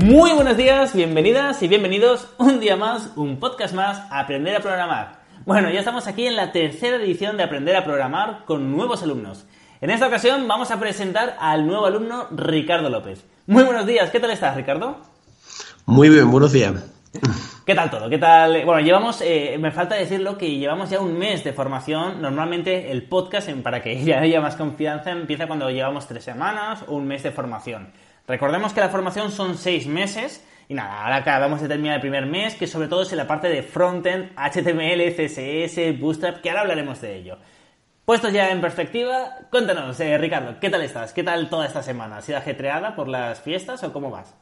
Muy buenos días, bienvenidas y bienvenidos un día más, un podcast más, Aprender a Programar. Bueno, ya estamos aquí en la tercera edición de Aprender a Programar con nuevos alumnos. En esta ocasión vamos a presentar al nuevo alumno Ricardo López. Muy buenos días, ¿qué tal estás, Ricardo? Muy bien, buenos días. ¿Qué tal todo? ¿Qué tal? Bueno, llevamos, eh, me falta decirlo, que llevamos ya un mes de formación. Normalmente el podcast, para que ya haya más confianza, empieza cuando llevamos tres semanas o un mes de formación. Recordemos que la formación son seis meses. Y nada, ahora acabamos de terminar el primer mes, que sobre todo es en la parte de frontend, HTML, CSS, Bootstrap, que ahora hablaremos de ello. Puestos ya en perspectiva, cuéntanos, eh, Ricardo, ¿qué tal estás? ¿Qué tal toda esta semana? ¿Ha sido ajetreada por las fiestas o cómo vas?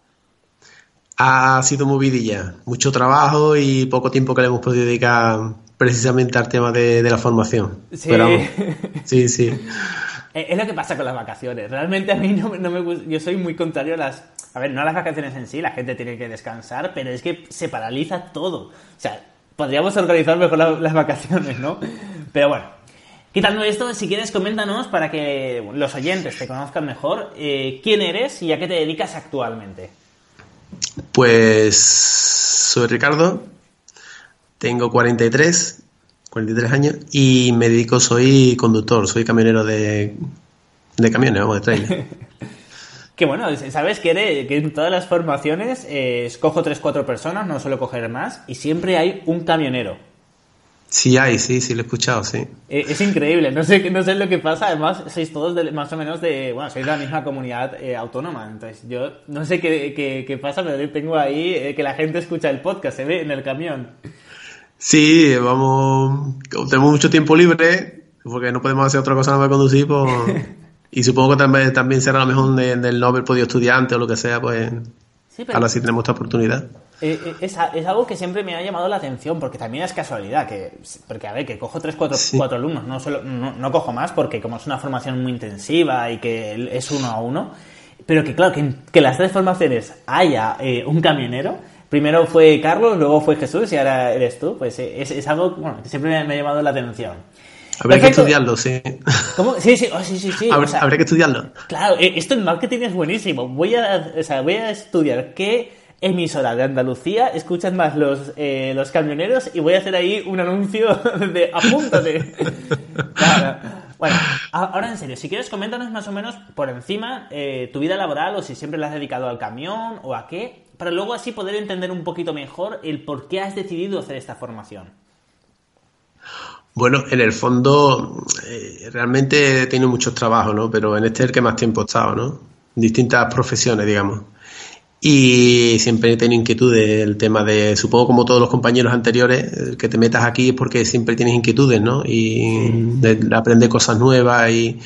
Ha sido movidilla, mucho trabajo y poco tiempo que le hemos podido dedicar precisamente al tema de, la formación. Sí. sí, sí. Eh, es lo que pasa con las vacaciones. Realmente a mí no, me gusta. Yo soy muy contrario a las. A ver, no a las vacaciones en sí, la gente tiene que descansar, pero es que se paraliza todo. O sea, podríamos organizar mejor las vacaciones, ¿no? Pero bueno, quitando esto, si quieres, coméntanos para que los oyentes te conozcan mejor eh, quién eres y a qué te dedicas actualmente. Pues soy Ricardo, tengo 43 43 años y me dedico, soy conductor, soy camionero de, de camiones, vamos, de trailer. Qué bueno, sabes que, que en todas las formaciones eh, escojo 3-4 personas, no suelo coger más, y siempre hay un camionero. Sí hay, sí, sí, lo he escuchado, sí. Eh, es increíble, no sé, no sé lo que pasa, además sois todos más o menos de, bueno, sois de la misma comunidad eh, autónoma, entonces yo no sé qué, qué, qué, pasa, pero tengo ahí que la gente escucha el podcast, se ve en el camión. Sí, vamos, tenemos mucho tiempo libre, porque no podemos hacer otra cosa nada más conducir, pues, y supongo que también, también será lo mejor del no haber podido estudiante o lo que sea, pues ahora sí tenemos esta oportunidad. Eh, eh, es, es, algo que siempre me ha llamado la atención, porque también es casualidad, que porque a ver, que cojo 3, 4, cuatro alumnos, no, solo, no, cojo más, porque como es una formación muy intensiva y que es uno a uno, pero que claro, que, que las tres formaciones haya eh, un camionero, primero fue Carlos, luego fue Jesús y ahora eres tú, pues eh, es, algo bueno, que siempre me, ha llamado la atención. Habría que estudiarlo, sí. ¿Cómo? Sí, sí, oh, sí, sí, sí. Habría, que estudiarlo. Claro, eh, esto en marketing es buenísimo. Voy a, o sea, voy a estudiar qué emisora de Andalucía escuchan más los, eh, los camioneros y voy a hacer ahí un anuncio de apúntate. claro. Bueno, ahora en serio, si quieres coméntanos más o menos por encima tu vida laboral o si siempre la has dedicado al camión o a qué para luego así poder entender un poquito mejor el por qué has decidido hacer esta formación. Bueno, en el fondo eh, realmente he tenido muchos trabajos, ¿no? Pero en este es el que más tiempo he estado, ¿no? Distintas profesiones, digamos. Y siempre he tenido inquietudes. El tema de, supongo como todos los compañeros anteriores, que te metas aquí es porque siempre tienes inquietudes, ¿no? Y de aprender cosas nuevas y,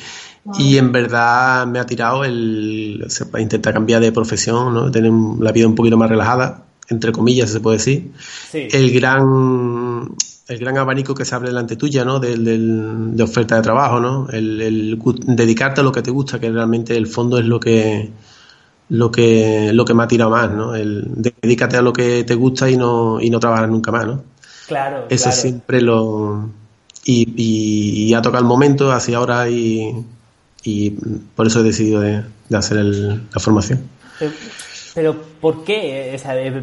y en verdad me ha tirado el intentar cambiar de profesión, ¿no? tener la vida un poquito más relajada, entre comillas se puede decir. El gran el gran abanico que se abre delante tuya, ¿no? Del, de oferta de trabajo, ¿no? El, dedicarte a lo que te gusta, que realmente el fondo es lo que lo que lo que me ha tirado más, ¿no? El dedícate a lo que te gusta y no y no trabajar nunca más, ¿no? Claro. Eso es siempre lo y, y, ha tocado el momento, así ahora y y por eso he decidido de, hacer la formación. Pero, ¿por qué?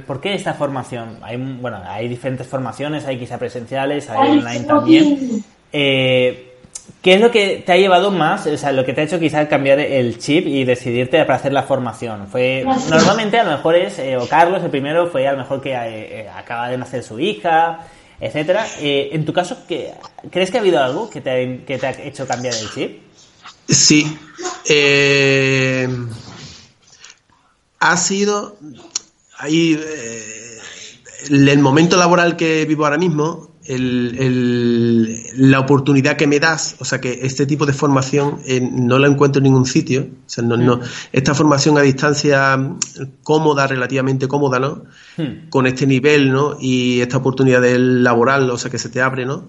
¿Por qué esta formación? Hay, bueno, hay diferentes formaciones, hay quizá presenciales, hay online también. Eh, ¿Qué es lo que te ha llevado más, o sea, lo que te ha hecho quizá cambiar el chip y decidirte para hacer la formación? Fue Normalmente a lo mejor es, eh, o Carlos el primero fue a lo mejor que eh, acaba de nacer su hija, etcétera. en tu caso, ¿crees que ha habido algo que te, que te ha hecho cambiar el chip? Sí. Eh, ha sido ahí eh, el momento laboral que vivo ahora mismo la oportunidad que me das, o sea, que este tipo de formación eh, no la encuentro en ningún sitio. O sea, no, no, esta formación a distancia cómoda, relativamente cómoda, ¿no? Hmm. Con este nivel, ¿no? Y esta oportunidad del laboral, o sea, que se te abre, ¿no?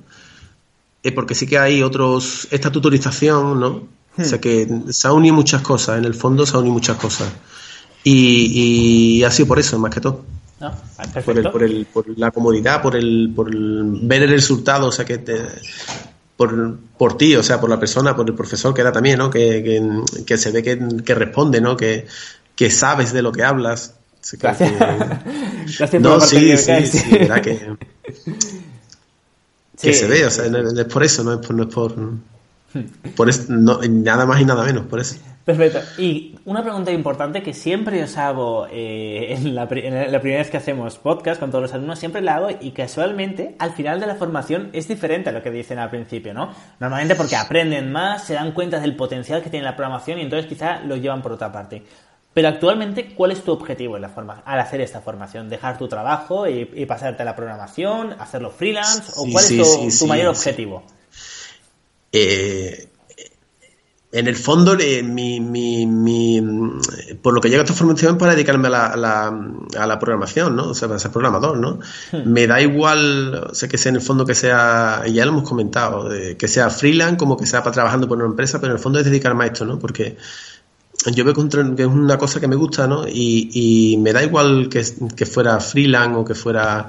Porque sí que hay otros, esta tutorización, ¿no? O sea, hmm. que se ha unido muchas cosas, en el fondo se ha unido muchas cosas. Y, y ha sido por eso, más que todo. Ah, por, el, por, el, por, la comodidad, por el, por ver el resultado, o sea, que te, por, por ti, o sea, por la persona, por el profesor que da también, ¿no? Que, que, se ve que, responde, ¿no? Que, que sabes de lo que hablas. Gracias. Gracias no, sí, sí, sí, verdad que, que se ve, o sea, no, es por eso, no es por, no es por, por eso, no, nada más y nada menos, por eso. Perfecto. Y una pregunta importante que siempre os hago eh, en, la, primera vez que hacemos podcast con todos los alumnos, siempre la hago y casualmente al final de la formación es diferente a lo que dicen al principio, ¿no? Normalmente porque aprenden más, se dan cuenta del potencial que tiene la programación y entonces quizá lo llevan por otra parte. Pero actualmente, ¿cuál es tu objetivo en la forma, al hacer esta formación? ¿Dejar tu trabajo y, pasarte a la programación, hacerlo freelance? ¿O cuál es tu, mayor objetivo? Eh, en el fondo, mi, mi, por lo que llega a esta formación para dedicarme a la, a la, programación, ¿no? O sea, para ser programador, ¿no? Hmm. Me da igual, o sea, que sea en el fondo que sea, ya lo hemos comentado, que sea freelance como que sea para trabajando por una empresa, pero en el fondo es dedicarme a esto, ¿no? Porque yo veo que es una cosa que me gusta, ¿no? Y, y me da igual que, que fuera freelance o que fuera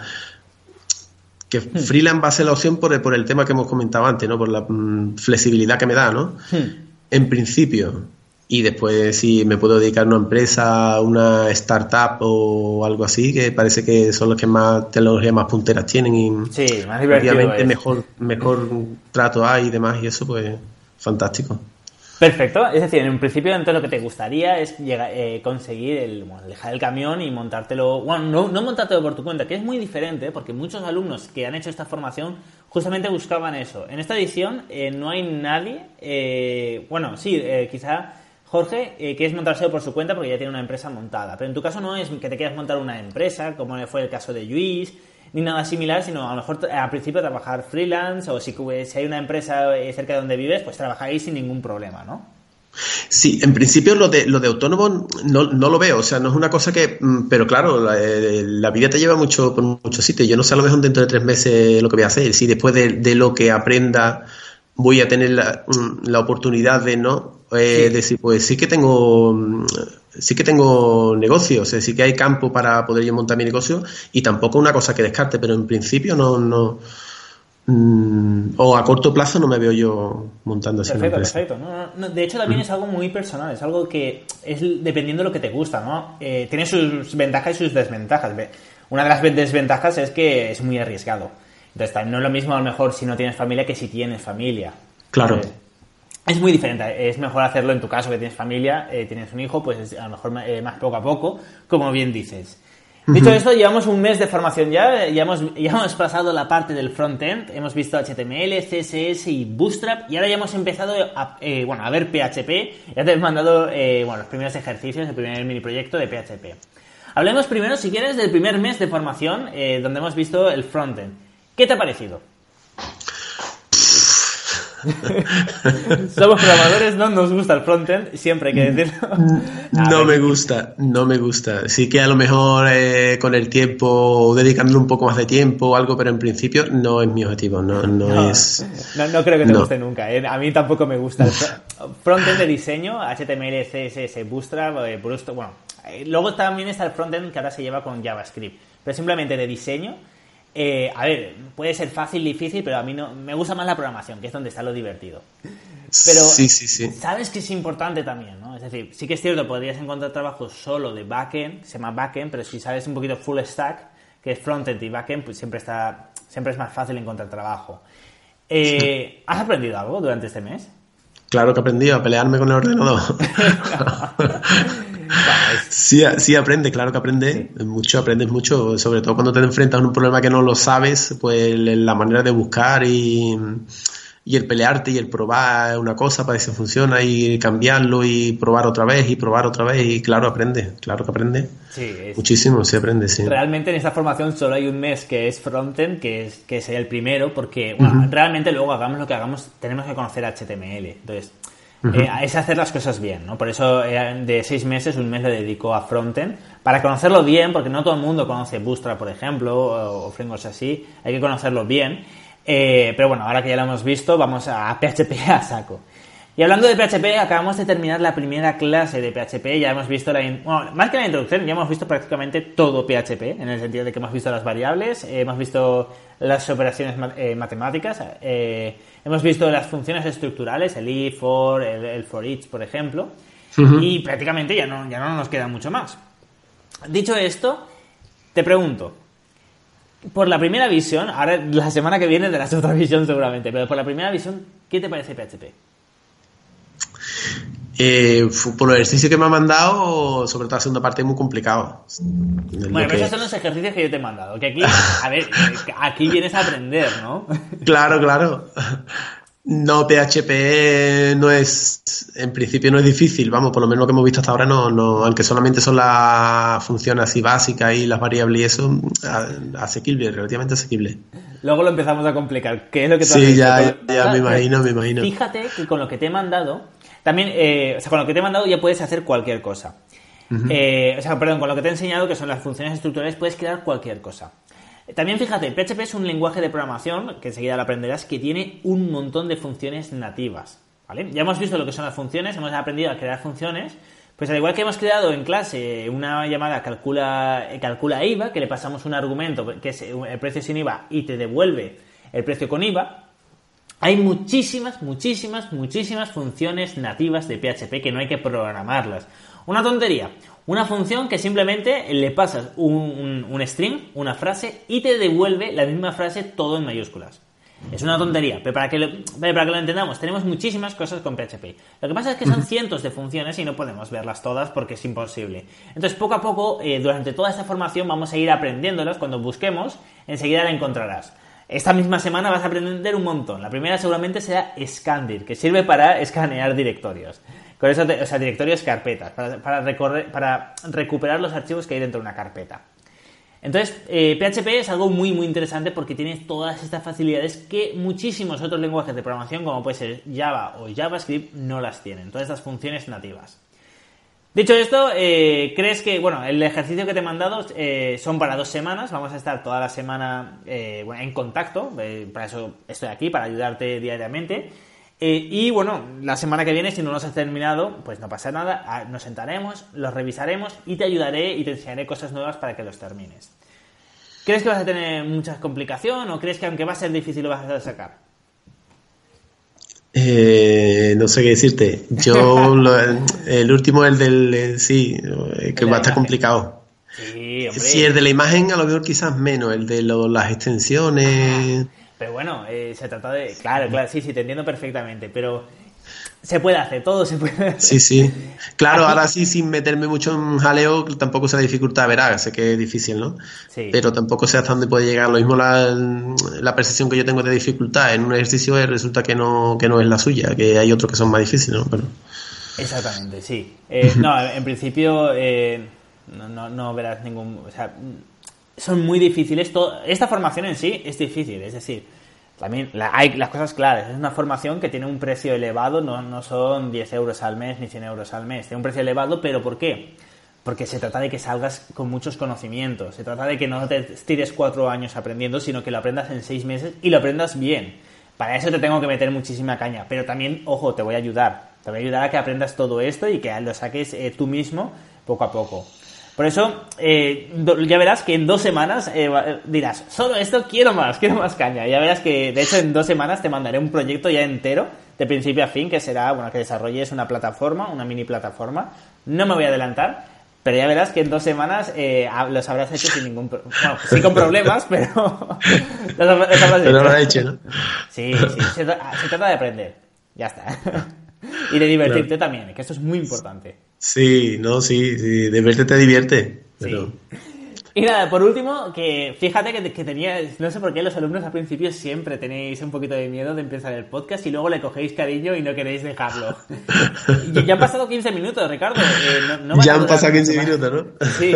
que hmm. freelance va a ser la opción por el, por el tema que hemos comentado antes, ¿no? Por la mm, flexibilidad que me da, ¿no? Hmm. En principio. Y después si me puedo dedicar a una empresa, una startup o algo así, que parece que son los que más tecnologías más punteras tienen y sí, más obviamente mejor, mejor trato hay y demás y eso pues fantástico. Perfecto, es decir, en un principio entonces lo que te gustaría es llegar, eh, conseguir el, dejar el camión y montártelo, bueno, no, montártelo por tu cuenta, que es muy diferente porque muchos alumnos que han hecho esta formación justamente buscaban eso. En esta edición eh, no hay nadie, eh, bueno, sí, quizá Jorge, que es montárselo por su cuenta porque ya tiene una empresa montada, pero en tu caso no es que te quieras montar una empresa, como fue el caso de Luis, ni nada similar, sino a lo mejor al principio trabajar freelance o si, si hay una empresa eh, cerca de donde vives, pues trabajáis sin ningún problema, ¿no? Sí, en principio lo de, lo de autónomo no, no, lo veo, o sea, no es una cosa que, mm, pero claro, la, eh, la, vida te lleva mucho por muchos sitios, yo no sé a lo mejor dentro de tres meses lo que voy a hacer, si después de, de lo que aprenda voy a tener la, mm, la oportunidad de no, eh, decir, pues sí que tengo mm, sí que tengo negocios, es decir, que hay campo para poder yo montar mi negocio y tampoco una cosa que descarte, pero en principio no, no mm, o a corto plazo no me veo yo montando así Perfecto, perfecto. de hecho, también es algo muy personal, es algo que es dependiendo de lo que te gusta, ¿no? Eh, tiene sus ventajas y sus desventajas. Una de las desventajas es que es muy arriesgado. Entonces, no es lo mismo a lo mejor si no tienes familia que si tienes familia. Claro. Eh, es muy diferente. Es mejor hacerlo en tu caso que tienes familia, eh, tienes un hijo, pues a lo mejor eh, más poco a poco, como bien dices. Dicho esto, llevamos un mes de formación ya, ya hemos, ya hemos pasado la parte del front-end, hemos visto HTML, CSS y Bootstrap y ahora ya hemos empezado a, eh, bueno, a ver PHP, ya te he mandado bueno, los primeros ejercicios, el primer mini proyecto de PHP. Hablemos primero, si quieres, del primer mes de formación donde hemos visto el front-end. ¿Qué te ha parecido? Somos programadores, no nos gusta el frontend, siempre hay que decirlo. no me gusta, no me gusta. Sí que a lo mejor eh, con el tiempo, dedicándole un poco más de tiempo o algo, pero en principio no es mi objetivo, no, no, es... No, creo que te guste nunca, eh. a mí tampoco me gusta el frontend de diseño, HTML, CSS, Bootstrap, eh, Bootstrap bueno, luego también está el frontend que ahora se lleva con JavaScript, pero simplemente de diseño eh, a ver, puede ser fácil, difícil, pero a mí no me gusta más la programación, que es donde está lo divertido. Pero sí, sí, sí. sabes que es importante también, ¿no? Es decir, sí que es cierto, podrías encontrar trabajo solo de backend, se llama backend, pero si sabes un poquito full stack, que es frontend y backend, pues siempre está, siempre es más fácil encontrar trabajo. Eh, ¿Has aprendido algo durante este mes? Claro que he aprendido a pelearme con el ordenador. sí, sí aprende, claro que aprende. Mucho, aprendes mucho, sobre todo cuando te enfrentas a un problema que no lo sabes, pues la manera de buscar y y el pelearte y el probar una cosa para ver si funciona y cambiarlo y probar otra vez y probar otra vez y claro, aprende, claro que aprende. Sí, es- Muchísimo, se aprende, sí. Realmente en esta formación solo hay un mes que es frontend, que es que sería el primero, porque bueno, realmente luego hagamos lo que hagamos, tenemos que conocer HTML. Entonces, eh, es hacer las cosas bien, ¿no? Por eso eh, de seis meses, un mes le dedico a frontend, para conocerlo bien, porque no todo el mundo conoce Bootstrap, por ejemplo, o, o así, hay que conocerlo bien. Eh, pero bueno, ahora que ya lo hemos visto, vamos a PHP a saco. Y hablando de PHP, acabamos de terminar la primera clase de PHP. Ya hemos visto la. Bueno, más que la introducción, ya hemos visto prácticamente todo PHP, en el sentido de que hemos visto las variables, eh, hemos visto las operaciones ma- eh, matemáticas, eh, hemos visto las funciones estructurales, el if, for, el, el for each, por ejemplo. Y prácticamente ya no, ya no nos queda mucho más. Dicho esto, te pregunto. Por la primera visión, ahora la semana que viene de la otra visión seguramente, pero por la primera visión, ¿qué te parece PHP? Eh, por el ejercicio que me ha mandado, sobre todo la segunda parte, es muy complicado. Bueno, pero que- esos son los ejercicios que yo te he mandado. Que aquí, a ver, eh, aquí vienes a aprender, ¿no? Claro, claro. No, PHP no es, en principio no es difícil, vamos, por lo menos lo que hemos visto hasta ahora, no, no, aunque solamente son las funciones así básicas y las variables y eso, asequible, relativamente asequible. Luego lo empezamos a complicar. ¿Qué es lo que tú has Sí, visto? ya, ya me imagino, me imagino. Fíjate que con lo que te he mandado, también, eh, o sea, con lo que te he mandado ya puedes hacer cualquier cosa. Eh, o sea, perdón, con lo que te he enseñado, que son las funciones estructurales, puedes crear cualquier cosa. También fíjate, PHP es un lenguaje de programación, que enseguida lo aprenderás, que tiene un montón de funciones nativas. ¿vale? Ya hemos visto lo que son las funciones, hemos aprendido a crear funciones. Pues al igual que hemos creado en clase una llamada calcula, eh, calcula IVA, que le pasamos un argumento que es el precio sin IVA y te devuelve el precio con IVA, hay muchísimas, muchísimas, muchísimas funciones nativas de PHP que no hay que programarlas. Una tontería. Una función que simplemente le pasas un, un- un string, una frase, y te devuelve la misma frase todo en mayúsculas. Es una tontería, pero para que, lo, para que lo entendamos, tenemos muchísimas cosas con PHP. Lo que pasa es que son cientos de funciones y no podemos verlas todas porque es imposible. Entonces, poco a poco, eh, durante toda esta formación, vamos a ir aprendiéndolas. Cuando busquemos, enseguida la encontrarás. Esta misma semana vas a aprender un montón. La primera seguramente será Scandir, que sirve para escanear directorios. Con eso, o sea, directorios, carpetas, para, recuperar los archivos que hay dentro de una carpeta. Entonces, eh, PHP es algo muy, muy interesante porque tiene todas estas facilidades que muchísimos otros lenguajes de programación, como puede ser Java o JavaScript, no las tienen. Todas estas funciones nativas. Dicho esto, eh, ¿crees que, bueno, el ejercicio que te he mandado eh, son para dos semanas? Vamos a estar toda la semana eh, en contacto, para eso estoy aquí, para ayudarte diariamente. Y bueno, la semana que viene, si no los has terminado, pues no pasa nada, ah, nos sentaremos, los revisaremos y te ayudaré y te enseñaré cosas nuevas para que los termines. ¿Crees que vas a tener mucha complicación o crees que aunque va a ser difícil lo vas a sacar? Eh, no sé qué decirte. Yo, lo- el último, el del, eh, sí, eh, que va a estar complicado. Sí, hombre. Sí, el de la imagen a lo mejor quizás menos, el de lo- las extensiones. Pero bueno, eh, se trata de... Claro, claro, sí, sí, te entiendo perfectamente, pero se puede hacer, todo se puede hacer. Sí, sí. Claro, Aquí- ahora sí, sin meterme mucho en jaleo, tampoco se la dificultad, verá, sé que es difícil, ¿no? Sí. Pero tampoco sé hasta dónde puede llegar. Lo mismo la, la percepción que yo tengo de dificultad en un ejercicio resulta que no, que no es la suya, que hay otros que son más difíciles, ¿no? Pero, Exactamente, sí. Eh, no, en principio eh, no, no, no verás ningún... O sea, son muy difíciles. todo- esta formación en sí es difícil, es decir, también la- hay las cosas claras. Es una formación que tiene un precio elevado, no, no son 10 euros al mes ni 100 euros al mes. Tiene un precio elevado, pero ¿por qué? Porque se trata de que salgas con muchos conocimientos. Se trata de que no te tires cuatro años aprendiendo, sino que lo aprendas en seis meses y lo aprendas bien. Para eso te tengo que meter muchísima caña. Pero también, ojo, te voy a ayudar. Te voy a ayudar a que aprendas todo esto y que lo saques eh, tú mismo poco a poco. Por eso, eh, ya verás que en dos semanas eh, eh, dirás, solo esto quiero más, quiero más caña. Ya verás que, de hecho, en dos semanas te mandaré un proyecto ya entero, de principio a fin, que será, bueno, que desarrolles una plataforma, una mini plataforma. No me voy a adelantar, pero ya verás que en dos semanas eh, los habrás hecho sin ningún problema. Bueno, sí con problemas, pero los, habrás- los habrás pero hecho. lo ha hecho, ¿no? Sí, sí, se trata de aprender. Ya está. y de divertirte también, que esto es muy importante. Sí, no, sí, sí, de verte te divierte. Pero... Sí. Y nada, por último, que fíjate que, que tenía, no sé por qué los alumnos al principio siempre tenéis un poquito de miedo de empezar el podcast y luego le cogéis cariño y no queréis dejarlo. ya han pasado 15 minutos, Ricardo. Eh, ya han pasado 15 minutos, ¿no? Sí.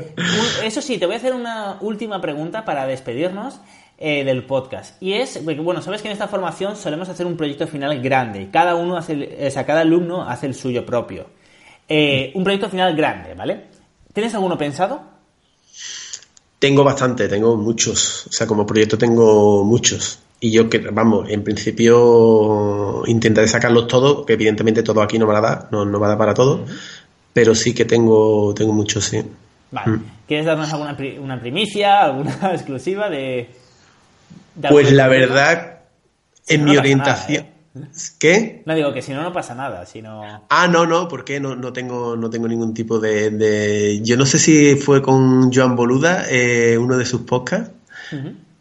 Eso sí, te voy a hacer una última pregunta para despedirnos. Eh, del podcast. Y es, bueno, sabes que en esta formación solemos hacer un proyecto final grande. Cada uno hace, o sea, cada alumno hace el suyo propio. Eh, un proyecto final grande, ¿vale? ¿Tienes alguno pensado? Tengo bastante, tengo muchos. O sea, como proyecto tengo muchos. Y yo, que vamos, en principio intentaré sacarlos todos, que evidentemente todo aquí no me va a dar, no, no va a dar para todo. Pero sí que tengo, tengo muchos, sí. Vale. Mm. ¿Quieres darnos alguna una primicia, alguna exclusiva de, pues la verdad, en mi orientación. ¿eh? ¿Qué? No digo que si no, no pasa nada. Sino... Ah, no, no, porque no, no, tengo, no tengo ningún tipo de, Yo no sé si fue con Joan Boluda, eh, uno de sus podcasts.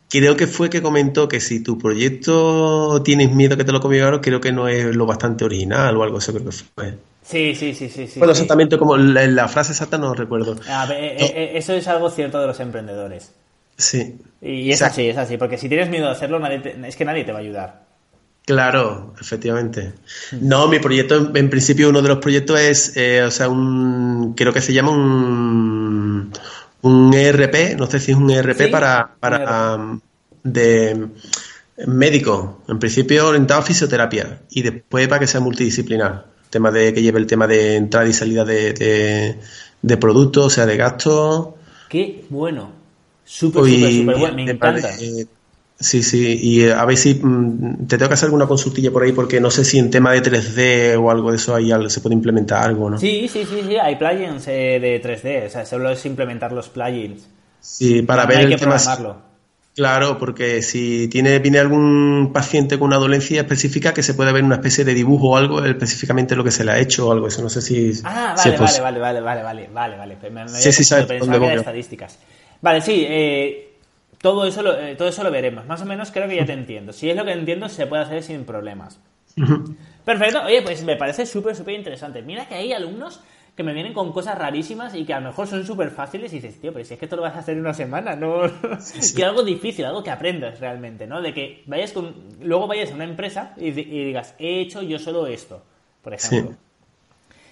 Creo que fue que comentó que si tu proyecto tienes miedo que te lo comieran, creo que no es lo bastante original o algo así, creo que fue. Sí, sí, sí, sí. Bueno, exactamente como la, frase exacta no recuerdo. Eh, eso es algo cierto de los emprendedores. Sí. Y es así, es así, porque si tienes miedo de hacerlo, es que nadie te va a ayudar. Claro, efectivamente. No, mi proyecto, en, principio, uno de los proyectos es, eh, o sea, un, creo que se llama un, un ERP, no sé si es un ERP para, para, de médico, en principio orientado a fisioterapia y después para que sea multidisciplinar, tema de que lleve el tema de entrada y salida de, de, de productos, o sea, de gastos. Qué bueno. Súper, súper, súper bueno, me encanta. Sí, sí, y eh, a ver si mm, te tengo que hacer alguna consultilla por ahí porque no sé si en tema de 3D o algo de eso ahí se puede implementar algo, ¿no? Sí, sí, sí, sí, hay plugins eh, de 3D, o sea, solo es implementar los plugins. Sí, para ver el tema. Claro, porque si tiene viene algún paciente con una dolencia específica que se puede ver una especie de dibujo o algo específicamente lo que se le ha hecho o algo, eso no sé si Ah, vale, vale, vale, vale, vale, vale, vale, vale, me, sí, sí, sabes dónde estadísticas. Vale, sí, eh, todo, eso lo, eh, todo eso lo veremos. Más o menos creo que ya te entiendo. Si es lo que entiendo, se puede hacer sin problemas. Perfecto. Oye, pues me parece súper, súper interesante. Mira que hay alumnos que me vienen con cosas rarísimas y que a lo mejor son súper fáciles y dices, tío, pero si es que esto lo vas a hacer en una semana, ¿no? y algo difícil, algo que aprendas realmente, ¿no? De que vayas con... Luego vayas a una empresa y, y digas, he hecho yo solo esto, por ejemplo.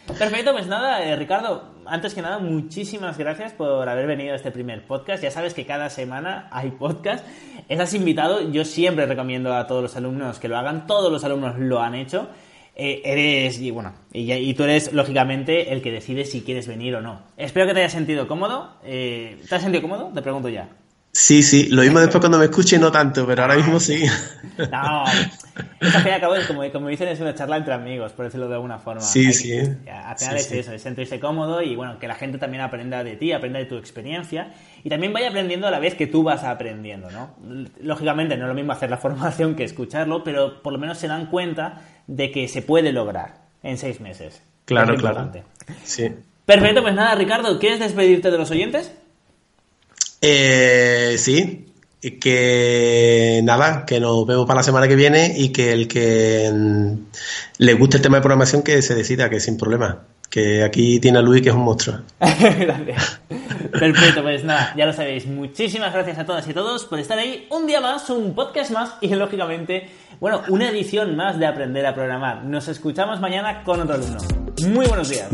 Perfecto, pues nada, eh, Ricardo, antes que nada, muchísimas gracias por haber venido a este primer podcast. Ya sabes que cada semana hay podcast. Estás invitado, yo siempre recomiendo a todos los alumnos que lo hagan, todos los alumnos lo han hecho. Eh, eres, y bueno, y, tú eres lógicamente el que decide si quieres venir o no. Espero que te hayas sentido cómodo. Eh, ¿Te has sentido cómodo? Te pregunto ya. Sí, sí, lo mismo después cuando me escuche, no tanto, pero ahora mismo sí. No, esto al fin y al cabo es como, como dicen, es una charla entre amigos, por decirlo de alguna forma. Sí, sí. al final es eso, es sentirse cómodo y bueno, que la gente también aprenda de ti, aprenda de tu experiencia y también vaya aprendiendo a la vez que tú vas aprendiendo, ¿no? Lógicamente no es lo mismo hacer la formación que escucharlo, pero por lo menos se dan cuenta de que se puede lograr en seis meses. Claro, claro. Sí. Perfecto, pues nada, Ricardo, ¿quieres despedirte de los oyentes? Eh, sí, que nada, que nos vemos para la semana que viene y que el que mm, le guste el tema de programación que se decida, que sin problema. Que aquí tiene a Luis que es un monstruo. Perfecto, pues nada, ya lo sabéis. Muchísimas gracias a todas y todos por estar ahí un día más, un podcast más y lógicamente, bueno, una edición más de Aprender a Programar. Nos escuchamos mañana con otro alumno. Muy buenos días.